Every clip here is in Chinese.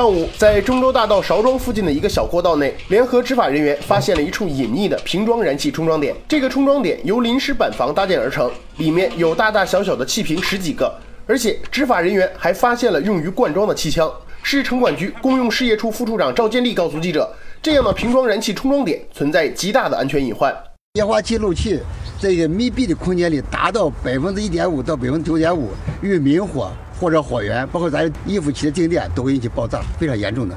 上午，在中州大道韶庄附近的一个小过道内，联合执法人员发现了一处隐匿的瓶装燃气充装点。这个充装点由临时板房搭建而成，里面有大大小小的气瓶十几个，而且执法人员还发现了用于灌装的气枪。市城管局公用事业处副处长赵建立告诉记者，这样的瓶装燃气充装点存在极大的安全隐患。液化气漏气在一个密闭的空间里达到百分之一点五到百分之九点五，遇明火或者火源，包括咱衣服起的静电，都会引起爆炸，非常严重的。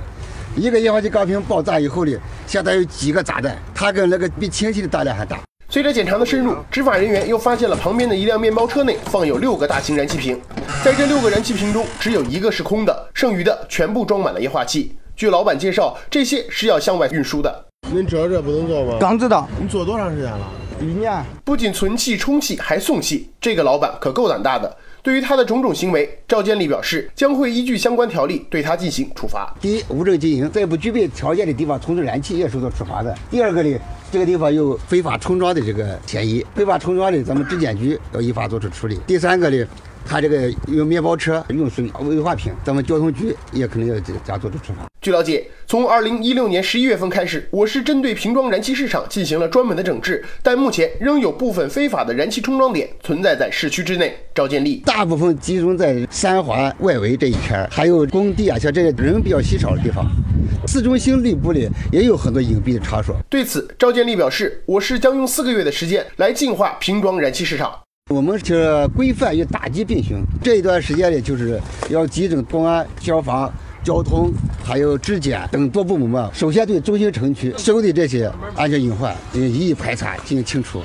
一个液化气钢瓶爆炸以后呢，相当于几个炸弹，它跟那个比氢气的大量还大。随着检查的深入，执法人员又发现了旁边的一辆面包车内放有六个大型燃气瓶，在这六个燃气瓶中，只有一个是空的，剩余的全部装满了液化气。据老板介绍，这些是要向外运输的。您知道这不能做吗？刚知道。你做多长时间了？一年。不仅存气、充气，还送气，这个老板可够胆大的。对于他的种种行为，赵建立表示将会依据相关条例对他进行处罚。第一，无证经营，在不具备条件的地方从事燃气业受到处罚的。第二个呢？这个地方有非法充装的这个嫌疑，非法充装的，咱们质检局要依法作出处理。第三个呢，他这个用面包车运输危化品，咱们交通局也可能要加做出处罚。据了解，从二零一六年十一月份开始，我市针对瓶装燃气市场进行了专门的整治，但目前仍有部分非法的燃气充装点存在在市区之内。赵建立，大部分集中在三环外围这一圈，还有工地啊，像这些人比较稀少的地方。市中心内部里也有很多隐蔽的场所。对此，赵建立表示，我市将用四个月的时间来净化瓶装燃气市场。我们是规范与打击并行，这一段时间里就是要集中公安、消防、交通，还有质检等多部门嘛，首先对中心城区收的这些安全隐患，一一排查，进行清除。